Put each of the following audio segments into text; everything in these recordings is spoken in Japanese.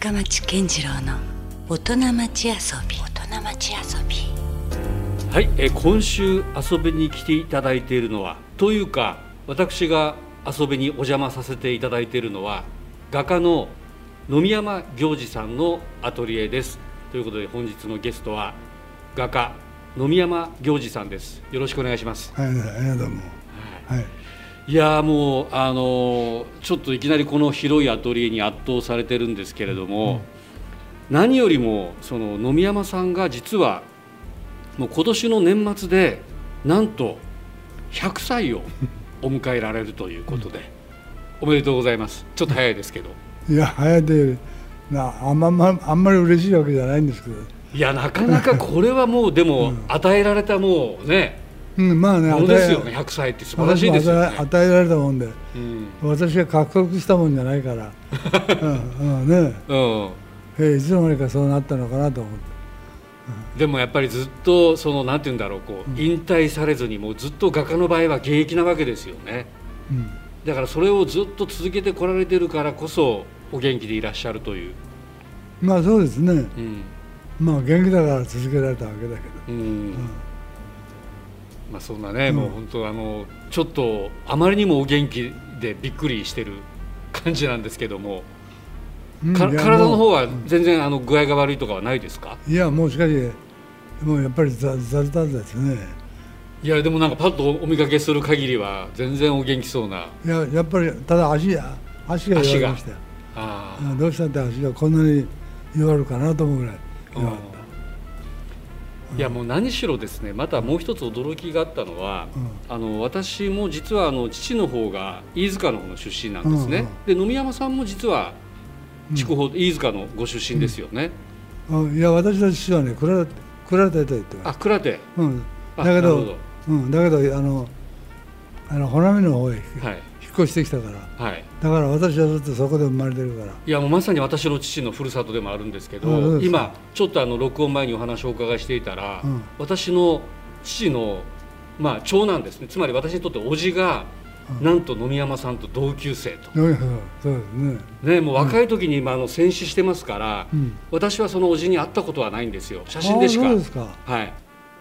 深町健次郎の大人町遊び。大人町遊び。はい、えー今週遊びに来ていただいているのはというか私が遊びにお邪魔させていただいているのは画家の野見山行司さんのアトリエです。ということで本日のゲストは画家野見山行司さんです。よろしくお願いします。はい、はい、どうも。はい。いやーもうあのーちょっといきなりこの広いアトリエに圧倒されてるんですけれども、何よりもその野見山さんが実はもう今年の年末でなんと100歳をお迎えられるということで、おめでとうございます。ちょっと早いですけど。いや、早いで、な、あんま、まあんまり嬉しいわけじゃないんですけど。いやなかなかこれはもうでも与えられたもうねうん、まあね、ものですよね100歳って素晴らしいですよね。与えられたもんで、うん。私が獲得したもんじゃないから。うん、うん、ね、うん。えーいつの間にかそうなったのかなと思って。でもやっぱりずっとそのなんて言うんだろうこう引退されずにもうずっと画家の場合は現役なわけですよね。うん。だからそれをずっと続けてこられてるからこそお元気でいらっしゃるという、まあ、そうですね。うん。まあ、元気だから続けられたわけだけど。うんまあ、そんなね、もう本当あのちょっとあまりにもお元気でびっくりしてる感じなんですけども、かうんいや体の方はも全然あの具合が悪いとかはないですか？ういや、もうしかし、もうやっぱりざざるたずですね。いやでもなんかパッとお見かけする限りは全然お元気そうないや、やっぱり、ただ足、足が弱りました。どうしたって足がこんなに弱るかなと思うぐらいいやもう何しろですねまたもう一つ驚きがあったのは、あの私も実はあの父の方が飯塚の方の出身なんですね、で野見山さんも実は筑豊、飯塚のご出身ですよね、た、うん、いや私の父はね倉倉手と言って。まあす、倉手うん、あだけどうん、だけどあのあの穂波の方へ引はい。っ越してきたから。はい。だから私はずっとそこで生まれてるから。いやもうまさに私の父のふるさとでもあるんですけど今ちょっとあの録音前にお話をお伺いしていたら、うん。私の父の、まあ、長男ですね。つまり私にとって叔父が、なんと野見山さんと同級生と、そうですね。ね、もう若い時に今あの戦死してますから、うん。私はその叔父に会ったことはないんですよ。写真でしか。はい、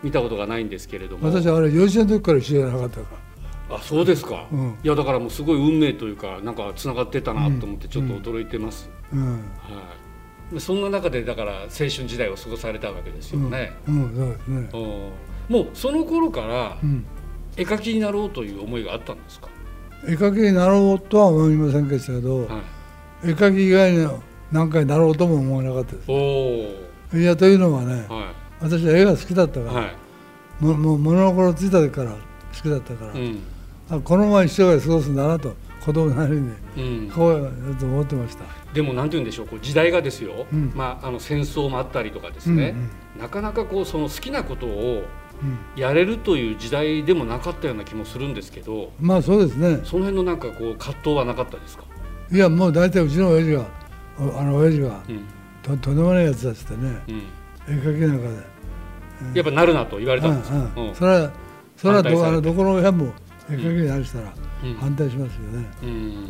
見たことがないんですけれども。私はあれ幼稚園の時から知らなかったかあそうですか、うん。いやだからもうすごい運命というかなんかつながってたなと思ってちょっと驚いてます、らうん。はい、でそんな中でだから青春時代を過ごされたわけですよね、うん、うん、そうですね。うんもうその頃からうん。絵描きになろうという思いがあったんですか、絵描きになろうとは思いませんでしたけど、はい、絵描き以外の何かになろうとも思わなかったです。おおいやというのはねは私は絵が好きだったから、いはい。ももう物心ついた時から好きだったから、うん。あこのまま一生涯過ごすんだなと子供なりにうん、こうやと思ってました。でもなんて言うんでしょうこう時代がですよ、うん。まあ、あの戦争もあったりとかですね、なかなかこうその好きなことをうん。やれるという時代でもなかったような気もするんですけどまあそうですね。その辺のなんかこう葛藤はなかったですか、いやもう大体うちの親父がおあの親父がうん。ととんでもないやつだっつってねうん、絵描きなんかで、やっぱなるなと言われたんですか、うんうん。うん。それはそれはどあのどこの親も絵描きになるしたらうん反対しますよね、うん。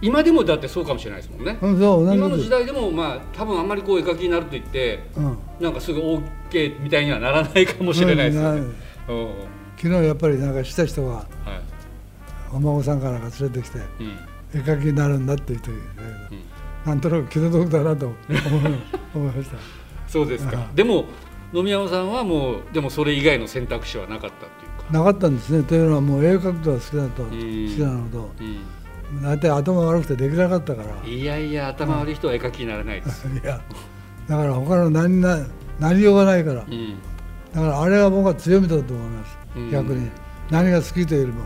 今でもだってそうかもしれないですもんね、今の時代でもまあ多分あんまりこう絵描きになると言ってうん。なんかすぐ OK みたいにはならないかもしれないですよね、昨日やっぱりなんかした人がはい。お孫さんかなんか連れてきてうん。絵描きになるんだって言ってなんとなく気の毒だなと思 いました。そうですか。あでも野宮山さんはもうでもそれ以外の選択肢はなかったっていう。かなかったんですね。というのはもう絵を描くことが好きだと。好ん。きなのと。うん。大体頭悪くてできなかったから。いやいや頭悪い人は絵描きにならないです、いやだから他の何な何ようがないから。うん。だからあれは僕は強みだと思います、うん。逆に。何が好きというよりも。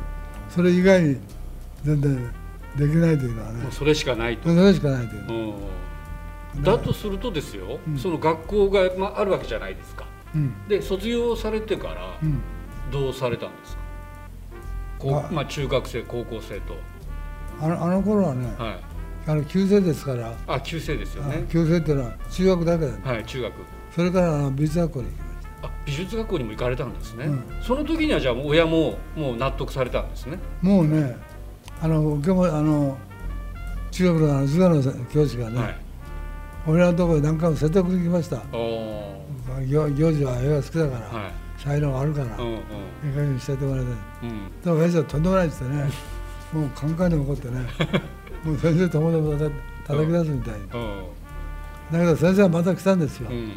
それ以外に全然できないというのはね。それしかないと、それしかないという。うん。だとするとですよ、うん。その学校が、まあ、あるわけじゃないですか。うん。で卒業されてからうんどうされたんですか、こまあ、中学生高校生と。あのあの頃はね、はい。あの旧制ですから、あ旧制ですよね。旧制っていうのは中学だけだ、ねはい中学。それからあの美術学校に行きましあ美術学校にも行かれたんですね、うん。その時にはじゃあ親ももう納得されたんですね？たもうねあの受けもあの中学のあの図画の教師がね、はい。俺のところに何回も説得に来ました。行行事は映画好きだから、はい才能があるから、うんうん。いい加減にしててもらいたい。うん。でも親父はとんでもないって言ってね。もうカンカンに怒ってね。もう先生ともども叩叩き出すみたいに。だけど先生はまた来たんですよ、うん。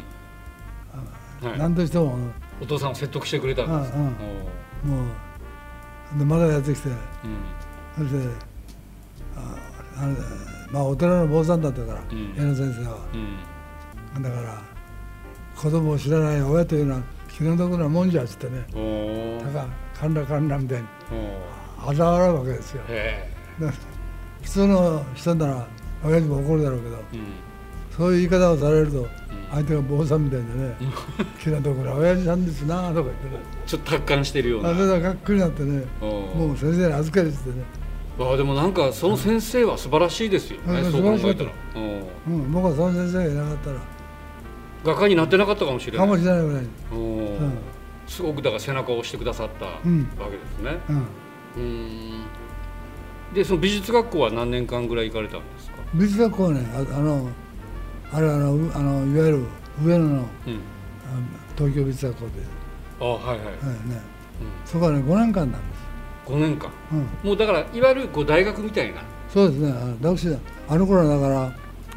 はい。何としても。お父さんを説得してくれたんです。うんうん。おもうでまだやってきて。うん。そしてああのまあお寺の坊さんだったから、うん。矢野先生は。うん。だから子供を知らない親というのは気の毒なもんじゃっつってねだからかんらかんらみたいにお嘲笑うわけですよ。普通の人なら親父も怒るだろうけどえうん。そういう言い方をされると相手が坊さんみたいでね気の毒な親父さんですなとか言ってね。ちょっと達観してるような。あそれががっくりなってねもう先生に預けるっつってね。ああでもなんかその先生は素晴らしいですよね、うん。そう考えたら。う。ん。僕はその先生がいなかったらうん画家になってなかったかもしれない。かもしれないぐらい。うん。すごくだから背中を押してくださったわうん。けですね。うん。うーん。でその美術学校は何年間ぐらい行かれたんですか？美術学校はねああのあれあのうあのいわゆる上野のうん。東京美術学校で、あはいはい、はいね、うん。そこはね5年間なんです、5年間。うん、もうだからいわゆるこう大学みたいな。そうですね。あの私あの頃はだから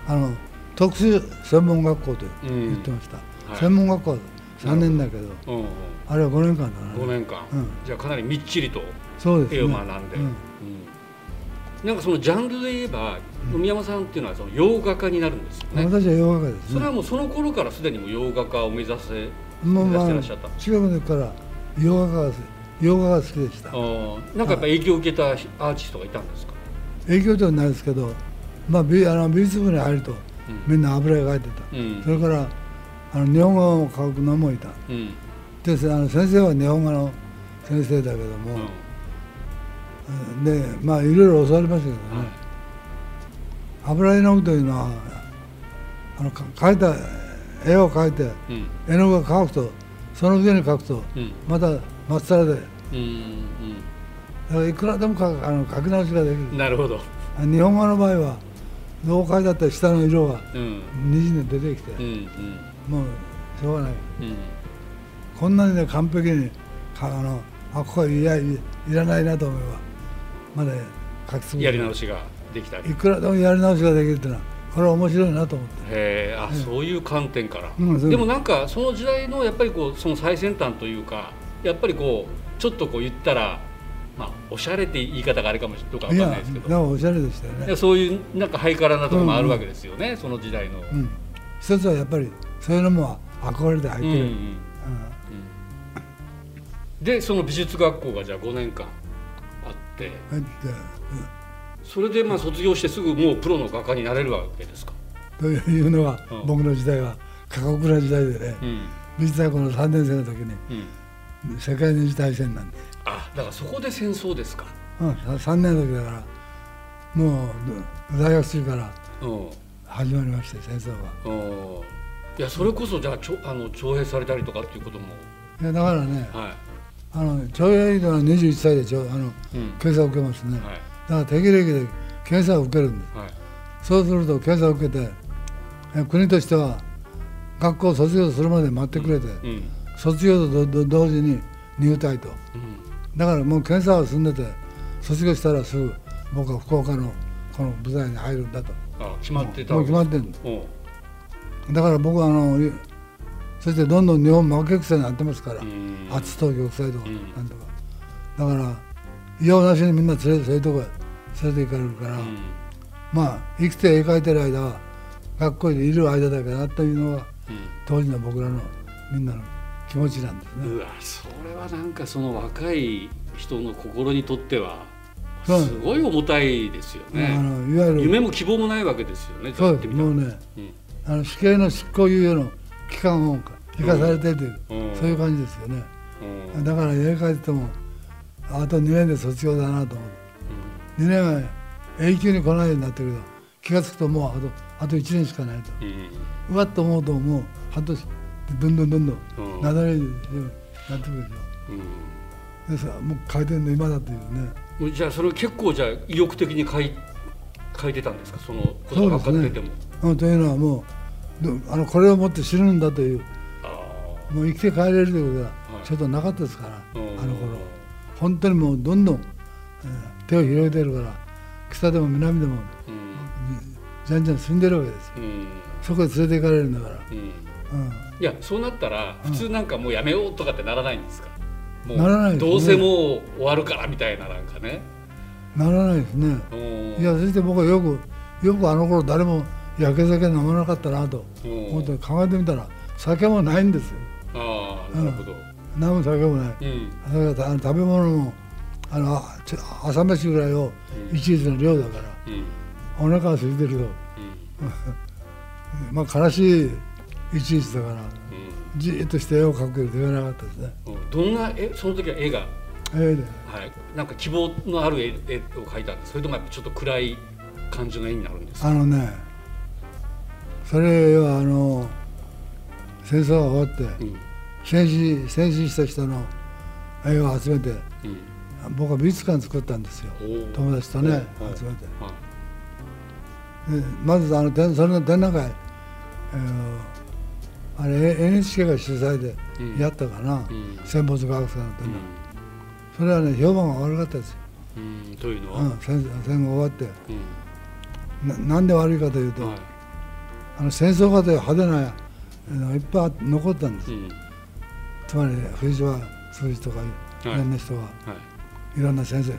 あの特殊専門学校と言ってました、はい。専門学校は3年だけどうんうん。あれは5年間だな、5年間、うん。じゃあかなりみっちりと絵を学んで、うん。うん。なんかそのジャンルで言えば野宮山さんっていうのはその洋画家になるんですよね、私は洋画家ですね。それはもうその頃からすでにもう洋画家を目指せもうまあ目指してらっしゃった。中学の時から洋画家が洋画が好きでした。なんかやっぱ影響を受けたアーティストがいたんですか、影響ではないですけど、まあ、美あの美術部に入るとみんな油絵描いてた、うん。それからあの日本語を書くのもいた。うん。であの先生は日本語の先生だけどうん。も、でまあいろいろ教わりましたけどね、油絵の具というのはあのか描いた絵を描いてうん。絵の具が乾くとその上に描くとうん。またまっさらで。だうん。からいくらでも描くあの描き直しができる。うんなるほど、日本語の場合はどう描いたって下の色がうん。にじんで出てきて、もうしょうがない。うん。こんなにね完璧にかあのあここはいやいいらないなと思えばまだ書き続けやり直しができたり。いくらでもやり直しができるっていうのはこれは面白いなと思って。へえあ、そういう観点から、うんでもなんかその時代のやっぱりこうその最先端というかやっぱりこうちょっとこう言ったらまあおしゃれって言い方があれかもしれないんないですけど。おしゃれでしたよね、そういうなんかハイカラなところもあるわけですよね、その時代の。うん、一つはやっぱりそういうのも憧れて入ってる、うんうん。うん。でその美術学校がじゃあ5年間あって。うん入ってそれでまあ卒業してすぐもうプロの画家になれるわけですか？というのが、うん。僕の時代は過酷な時代でね、うん。美術大学の3年生の時にうん、世界二次大戦なんで、あだからそこで戦争ですか？うん、3年の時だからもう大学中からうん。始まりまして戦争が。うん。いやそれこそじゃあちょあの徴兵されたりとかっていうことも？いやだからねはあの徴兵のは21歳でちょあのい、うん。検査を受けますね、はい。だから適齢期で検査を受けるんで。すはい。そうすると検査を受けてえ国としては学校を卒業するまで待ってくれて、うん。卒業とど同時に入隊と。うんだからもう検査は済んでて卒業したらすぐ僕は福岡のこの部隊に入るんだと。あ決まってた。もう決まってんだから僕はあのいそしてどんどん日本負け癖になってますから、うん。厚東玉砕とかうんなんとか、だからいやおなしにみんな連れそういうとこへ連れて行かれるから、うん。まあ生きて絵描いてる間は学校にいる間だけだというのが当時の僕らのみんなの気持ちなんですね。うんうわそれはなんかその若い人の心にとってはすごい重たいですよあねのいわゆる夢も希望もないわけですよねそうですもうねうん。あの死刑の執行猶予の期間を生かされてという、うん。そういう感じですよね。うん。だから絵描いててもあと2年で卒業だなと思って2年は永久に来ないようになってるけど気が付くともうあとあと1年しかないと。うんうん。うわっと思うともう半年どんどんどんどんうん。なだれになってくるでしうん。ょでさもう書いてるの今だっていうね。じゃあそれ結構じゃあ意欲的に書い書いてたんですか？そのことが分かってても、うんというのはもうどあのこれを持って死ぬんだというあもう生きて帰れるということははい。ちょっとなかったですから、ーあの頃。本当にもうどんどん、えー手を広げてるから北でも南でもうん。じゃんじゃん住んでるわけですよ。うん。そこへ連れて行かれるんだから、うん。うん、いやそうなったら普通なんかもうやめようとかってならないんですか、もうならないですね。どうせもう終わるからみたいななんかね。ならないですね。うん。いやそして僕はよくよくあの頃誰も焼け酒飲まなかったなとうん。思って考えてみたら酒もないんですよ。ああなるほど。飲む酒もない。うん。食べ物もあの朝飯ぐらいをうん。一日の量だからうん。お腹が空いてると。うん。まあ悲しい一日だからうじーっとして絵を描くよりできなかったですね。どんな絵その時は絵が？絵で。はい。なんか希望のある絵絵を描いたんですそれともやっぱちょっと暗い感じの絵になるんですか？あのねそれはあの戦争が終わってうん。戦死戦死した人の絵を集めてうん。僕は美術館作ったんですよ。友達とねはい。集めて。はでまずあの展それの展覧会、えーあれ NHK が主催でうん。やったかな、うん。戦没学生の展い覧会、それはね評判が悪かったですよ、というのは？うん、戦戦後終わって。うん。ななんで悪いかというと、はい。あの戦争いう派手なのがいっぱい残ったんです、うん。つまり藤島数字とかいろんな人が、はい。い、ろんな先生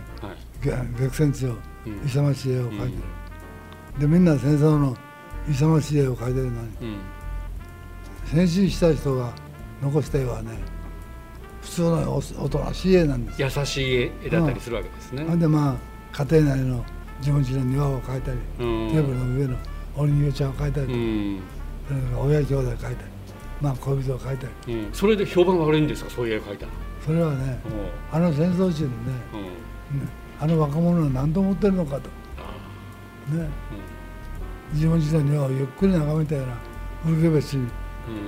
激戦地をうん。勇ましい絵を描いてる、でみんな戦争の勇ましい絵を描いてるのにうん戦死した人が残した絵はね。普通のおおとなしい絵なんです。よ優しい絵だったりするわけですね。ほんでまあ家庭内の自分家の庭を描いたり、うん。テーブルの上のお人形ちゃんを描いたり親兄弟を描いたりまあ恋人を描いたり。うん。それで評判が悪いんですか？そういう絵を描いたの。それはねおあの戦争中にねあの若者は何と思ってるのかと。あね。自分自身の庭をゆっくり眺めたような古けべしに、ーうん。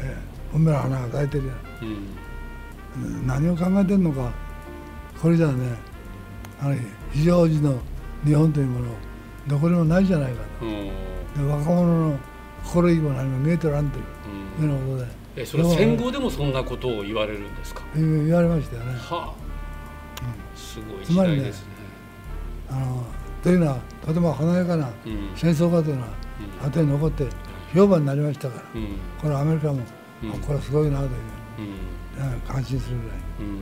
えー、梅の花が咲いてるようん。うな何を考えてるのかこれじゃあねあの非常時の日本というものどこにもないじゃないかうん。とで若者の心意気も何も見えとらん。といううん。ようなことでえそれ戦後でもそん。なことを言われるん。ですか言われましたよね。はあすごい時代ですねあのというのはとても華やかなうん。戦争家というのはうん。後に残って評判になりましたから。うん。これアメリカも、うん。あこれはすごいなといううん。うん感心するぐらい。うん。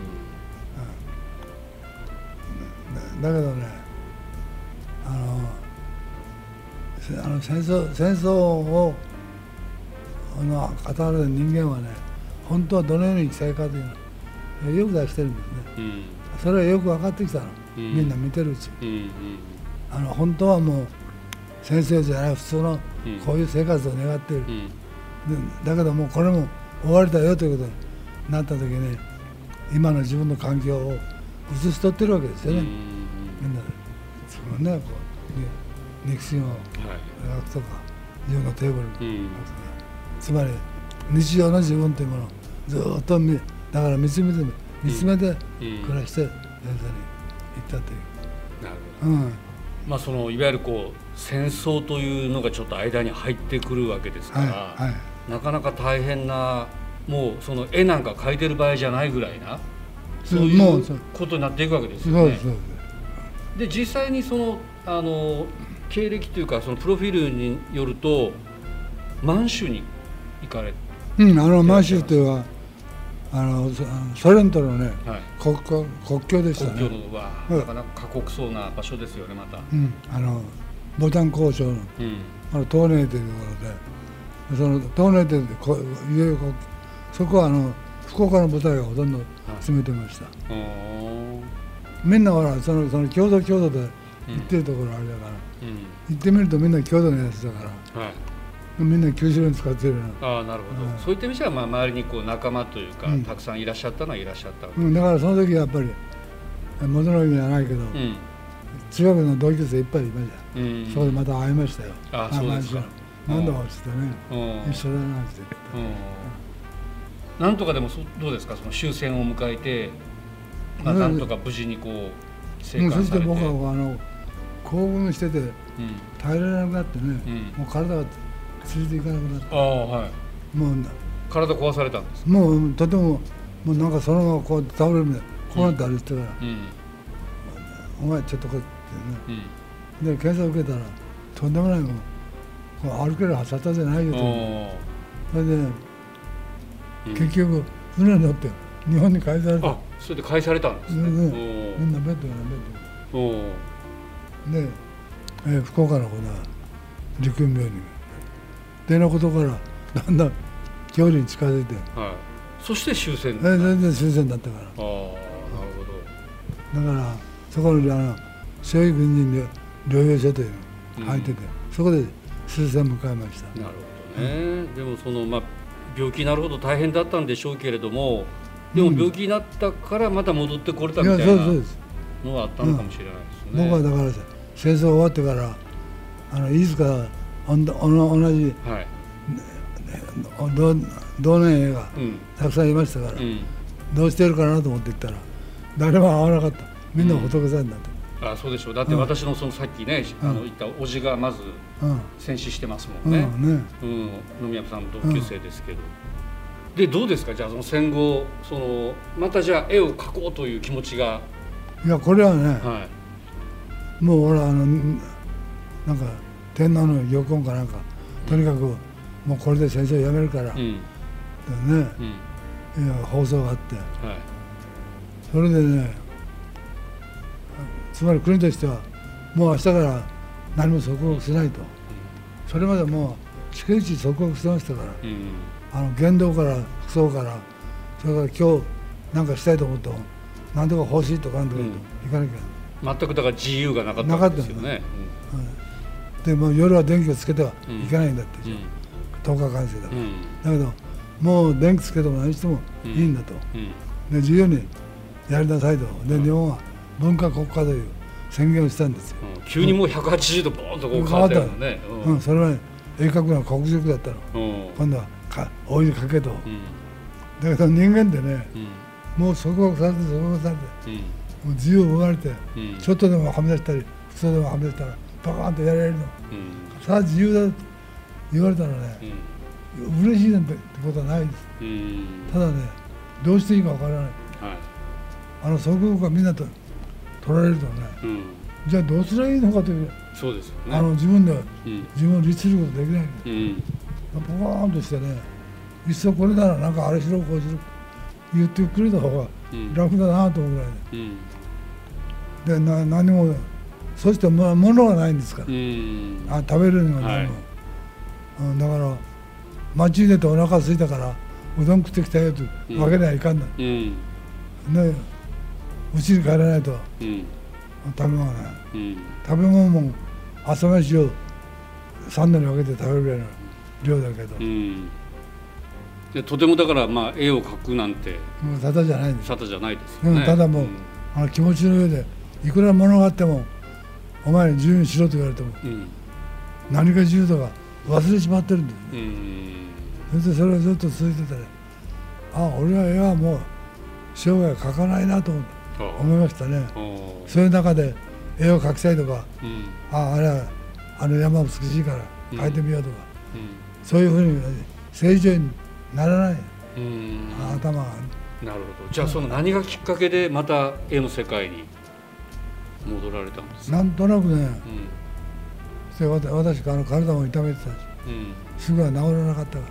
だだけどねあのせあの戦争戦争をあの語る人間はね本当はどのように生きたいかというのをよく出してるんですね。うん。それはよく分かってきたの、うん。みんな見てるうちあの本当はもう先生じゃない普通のうんこういう生活を願っている、だけどもうこれも終わりだよということになった時に今の自分の環境を映しとってるわけですよね、うん。みんな。でそのねこうに肉親をはい。描くとか自分のテーブルにうん。つまり日常の自分というものをずっと見だから見つめて見つめてうん。暮らして先生に行ったという。なるほど。うん。まあそのいわゆるこう戦争というのがちょっと間に入ってくるわけですから、はいはい。なかなか大変なもうその絵なんか描いてる場合じゃないぐらいなそういうことになっていくわけですよね。で実際にそのあの経歴というかそのプロフィールによると満州に行かれうん、あの満州というのはあのそソ連とのねはい、国国国境でしたね、国境のはうん。なかなか過酷そうな場所ですよねまた。うん、あのボタン交渉の。うん。あの東寧というところで。その東寧というこそこはあの福岡の部隊がほとんど詰めてました、みんなほらそのその郷土郷土で行ってるところあれだから、うん。行ってみるとみんな郷土のやつだから。はい。みんな九州に使ってるああなるほど、うん。そういった意味ではまあ周りにこう仲間というか、うん。たくさんいらっしゃったのはいらっしゃったうん、だからその時やっぱり元の意味はないけど、うん中学の同級生いっぱいいました、うん。そこでまた会いましたよ。あそうですか。なんだかつってね、うん。一緒だなってうん。なんとかでもそどうですか？その終戦を迎えて、なんとか無事にこう生もうそして僕はあの興奮しててうん。耐えられなくなってね、うん。もう体が連れて行かなくなって。ああはい。もう体壊されたんですもうとてももうなんかそのままこう倒れるみたいなこうなって歩いてたから、うんお前ちょっとこうってうん。ねで検査受けたらとんでもないもん。こう歩けるはずじゃないよと。おそれで、うん。結局船に乗って日本に帰された。あそれで返されたんですね。うんみんなベッドやなベッドで、えー福岡のこの陸軍病院に。でのことからだんだん距離に近づいて。はい。そして終戦えー全然終戦だったから。ああなるほど。だからそこのあの正義軍人療養所というのが入ってて、そこで終戦迎えました。なるほどね、でもそのまあ病気になるほど大変だったんでしょうけれどもでもうん。病気になったからまた戻ってこれたみたいなのがあったのかもしれないですね、僕はだからさ戦争終わってからあの飯塚おんおの同じはい。同同年映がうん。たくさんいましたから、うん。どうしてるかなと思って行ったら誰も会わなかったみんな仏さんになって、あそうでしょう。だって私のそのさっきね、あの言った叔父がまずうん。戦死してますもうんんね、ねうん、野宮さんの同級生ですけど、でどうですか？じゃあその戦後そのまたじゃあ絵を描こうという気持ちが。いやこれはね、はい。もう俺あのんなんか天皇の玉音かなんかとにかくもうこれで戦争やめるから、うん。ねうん。いや放送があって。はい。それでねつまり国としてはもう明日から何も即刻しないと。それまでもう逐一即刻してましたから。うん。あの言動から服装からそれから今日なんかしたいと思っても何とか欲しいとかなんとか言うと行かなきゃ。全くだから自由がなかったわけですよね。でもう夜は電気をつけてはいけないんだって、うん。10日間制だから、うん。だけどもう電気つけても何してもいいんだと、うん。で自由にやりなさいと。で日本は文化国家という宣言をしたんですよ、うん。急にもう180度ボーンとこう変わったよね。うん。それは鋭角な国賊だったの。うん。今度はかお湯かけと、うん。だけど人間ってねうん。もう即刻されて即刻されてうん。もう自由を奪われて、うん。ちょっとでもはみ出したり普通でもはみ出したらバカーンとやられるの。うん。さあ自由だと言われたらね嬉しいなんてことはないです。うん。うんただねどうしていいかわからない。はい。あの即刻がみんなと取られるとねうん。じゃあどうすればいいのかという、そうですよね。あの自分ではうん。自分を律することできないうん。ポカーンとしてねいっそこれならなんかあれしろこうしろ言ってくれた方がうん。楽だなと思うぐらいうん。ででな何もそしても物がないんですから、うん。あ食べるには何も、うん、だから町に出てお腹空いたからうどん食ってきたよとわけにはいかんの、うん。ねうちに帰らないと。うん。食べ物がないうん。食べ物も朝飯を3度に分けて食べるぐらいの量だけど、うん。でとてもだからまあ絵を描くなんてもうただじゃないんです、沙汰じゃないですようんねただもう、あの気持ちの上でいくら物があってもお前自由にしろと言われてもうん。何が自由とか忘れちまってるんですうん。それでそれがずっと続いててねあ俺は絵はもう生涯描かないなと思ってあ思いましたね。そういう中で絵を描きたいとかうん。ああれはあの山美しいから描いてみようとか、うそういうふうに正常にならない。んうん。頭が。なるほど。じゃあその何がきっかけでまた絵の世界に戻られたんですか？なんとなくねうん。私あの体も痛めてたしうん。すぐは治らなかったか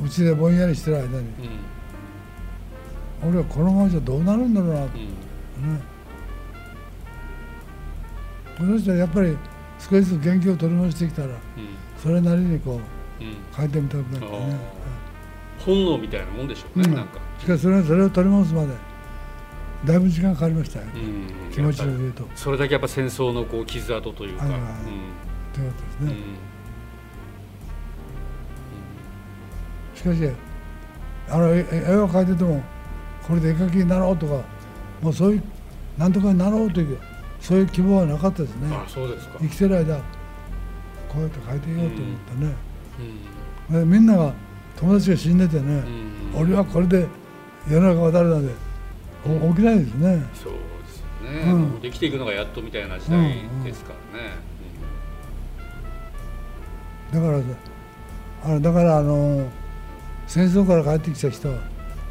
ら。うちでぼんやりしてる間にうん俺はこのままじゃどうなるんだろうな。とうん。ねその人はやっぱり少しずつ元気を取り戻してきたらうん。それなりにこううん。変えてみたくなってね本能みたいなもんでしょうね、うん。なんか、しかしそれそれを取り戻すまでだいぶ時間かかりましたよ、うん。気持ちやっぱりを言うとそれだけやっぱ戦争のこう傷跡というか、はいはいうん。ということですね、うん。しかしあの絵絵を描いててもこれで絵描きになろうとかもうそういうなんとかになろうというそういう希望はなかったですね。あそうですか、生きてる間こうやって描いていようと思ってね、うん。でみんなが友達が死んでてね、うん。俺はこれで世の中渡るなんてお起きないですね。そうですよね、うん。できていくのがやっとみたいな時代ですからね、だからあのだからあの戦争から帰ってきた人は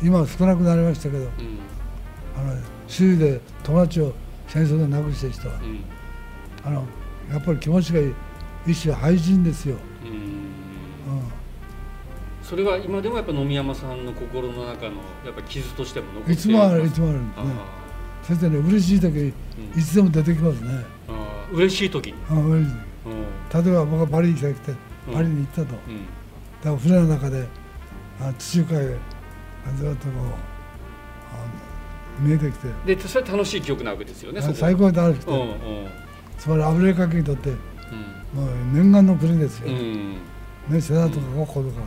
今は少なくなりましたけどうん。あの周囲で友達を戦争で亡くした人はうん。あのやっぱり気持ちがいい一種廃人ですよ、うん。うん、それは今でもやっぱ野見山さんの心の中のやっぱ傷としても残っていつもあるいつももあるんですね。あそしてね嬉しい時いつでも出てきますね。あー嬉しい時に。あ嬉しいうん。例えば僕がパリに来てうん。パリに行ったと、だかうんら船の中であ地中海がずっとこうあの見えてきて。でそれは楽しい記憶なわけですよね最高に楽しくて、うんうん。つまりアフリカにとってうん。もう念願の国ですよ、うん。ね、セダとかゴッホとか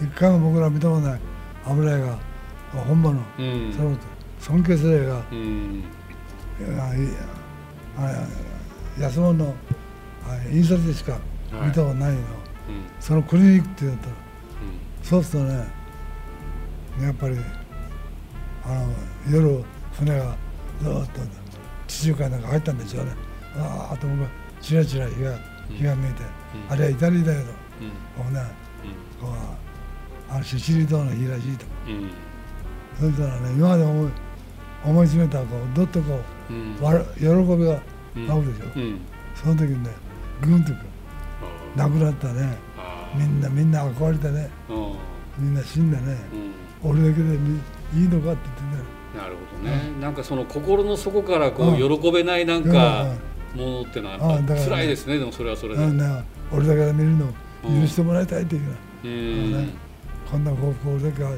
うん。一回も僕ら見たことない油絵が本場のうん。その尊敬する絵がうん。あ安物のあ印刷でしか見たことないの、うん。そのクリニックって言ったらうそうするとねやっぱりあの夜船がずっと地中海の中入ったんでしょうねああと僕はちらちら日が日が見えて、うん。あれはイタリアだけどん。こうねうん。こうあのシチリ島の日らしいと。うん。そしたらね今まで思い思い詰めたこうどっとこううん。喜びがうん。湧くでしょ、うん。その時にねグンとく亡くなったね。みんなみんな憧れてね。うんみんな死んでね。うん。俺だけでみいいのかって言ってねなるほどね、なんかその心の底からこううん。喜べないなんかものってのはやっぱ辛いですね。でもそれはそれで。うん。ね俺だけで見るのうん。許してもらいたいっていうかうん。ねこんな幸福俺だけは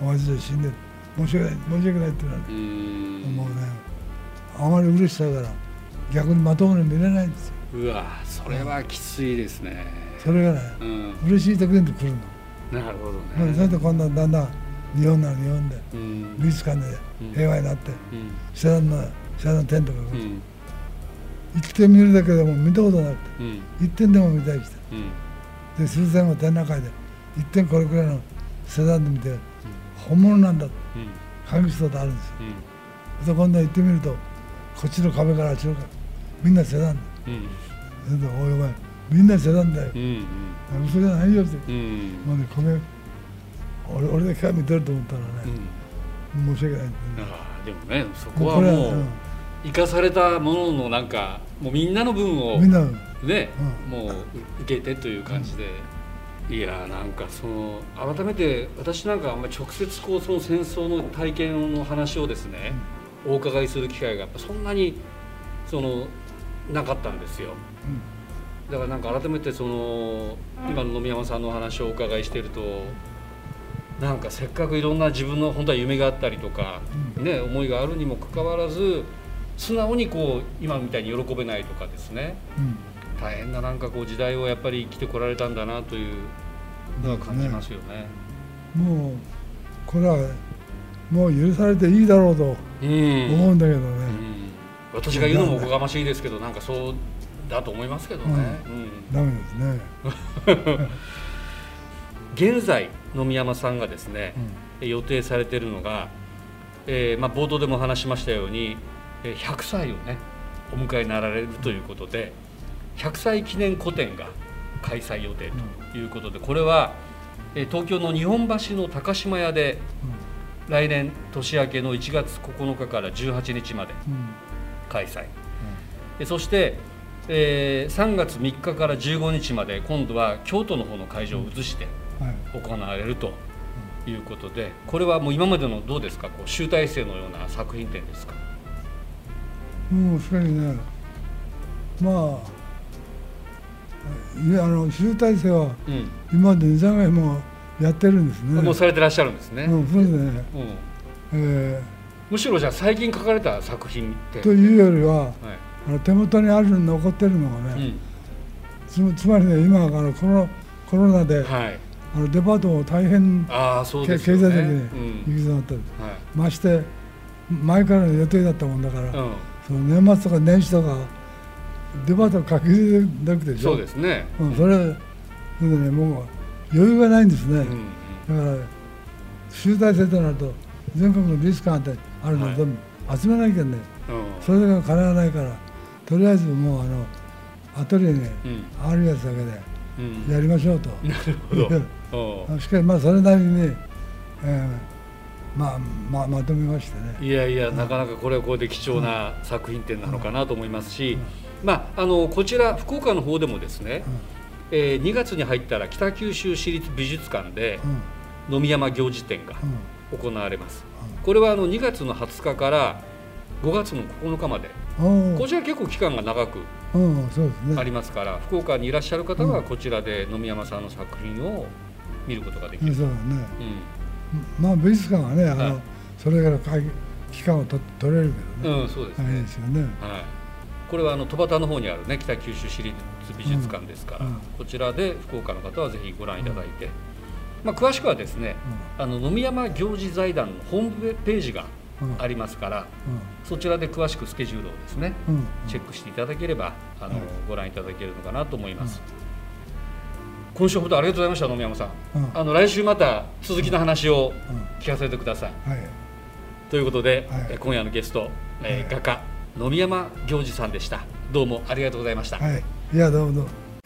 お前たちで死んで申し訳ない申し訳ないっていうのはうん。もうねあまり嬉しさから逆にまともに見れないんですよ。うわそれはきついですね。それがねうん。嬉しい時に来るの、なるほどまあそれねでこんなだんだん日本なら日本でうん。美術館で平和になってうん。セダンのセダンテントがうん。行ってみるだけでも見たことなくてうん。一点でも見たいしてうん。で数千も展覧会で一点これくらいのセダンで見て本物なんだと。うん。感激したことあるんですよ。うん。で今度行ってみるとこっちの壁からあっちの壁みんなセダンうん。それでおいお前みんなセダンだよ。うんうん。嘘じゃないよって。うんもうね米俺俺だけが見てると思ったらうね、ん。申し訳ない。ってああでもねそこもうこれは、はもう生かされたもののなんかもうみんなの分うをん、みんなね、うもう受けてという感じで、いやーなんかその改めて私なんかあんまり直接こうその戦争の体験の話をですね、お伺いする機会がやっぱそんなにそのなかったんですよ。だからなんか改めてその今の野見山さんのお話をお伺いしているとなんかせっかくいろんな自分の本当は夢があったりとか、ね、思いがあるにもかかわらず素直にこう今みたいに喜べないとかですね。うん。大変ななんかこう時代をやっぱり生きてこられたんだなというのは感じますよね。もうこれはもう許されていいだろうとうん。思うんだけどね、うん。私が言うのもおこがましいですけどなんかそうだと思いますけどね。うん。ダメですね、現在野見山さんがですね、予定されているのが、えーまあ、冒頭でも話しましたようにえー100歳をねお迎えになられるということで100歳記念個展が開催予定ということでこれは、えー東京の日本橋の高島屋で来年年明けの1月9日から18日までうん。うん。開催、えそして、えー3月3日から15日まで今度は京都の方の会場を移してはい。行われるということでこれはもう今までのどうですか？こう集大成のような作品展ですか？もうしかしね。まあいやあの集大成はうん、今まで2、3回もやってるんですね。もうされてらっしゃるんですね、うん、そうですね、うん。えむしろじゃあ最近書かれた作品って？ーというよりははい手元にある残ってるのがね、つつまりね今あのコロコロナで、うん、はい。あのデパートも大変ね。経済的にうん。行き詰まってる、はい。まして前からの予定だったもんだから、うその年末とか年始とかデパートかけなくてん、しょ。そうですね、うん、それそれでねもう余裕がないんですね、うんだから集大成となると全国の美術館ってあるのはい。全部集めなきゃね、うん。それがかなわないからとりあえずもうあのアトリエにうん。あるやつだけでうん。やりましょうと、なるほど。しかしまあそれなりに、えーまあまあまとめましてね。いやいやなかなかこれはこれで貴重な作品展なのかなと思いますし、まあ、あのこちら福岡の方でもですね、えー2月に入ったら北九州市立美術館でうん。野見山行事展がうん。行われます、これはあの2月の20日から5月の9日までこちら結構期間が長くありますから、福岡にいらっしゃる方はこちらで野見山さんの作品を見ることができる、うんそうだね。うまあ美術館はねあの、はい。それから会期間をと取れるけどね、んうん、そうです大変ねですよね。はい、これはあの戸端の方にあるね北九州市立美術館ですから、うん。うんこちらで福岡の方はぜひご覧いただいて、まあ、詳しくはですねあの野見山行事財団のホームページがありますから、そちらで詳しくスケジュールをですねチェックしていただければあの、はいご覧いただけるのかなと思います、今週本当ありがとうございました野見山さん、うん。あの来週また続きの話をうん。聞かせてください、はい。ということで、はい。え今夜のゲスト、えーはい。画家野見山行司さんでした。どうもありがとうございました、はい。いやどうも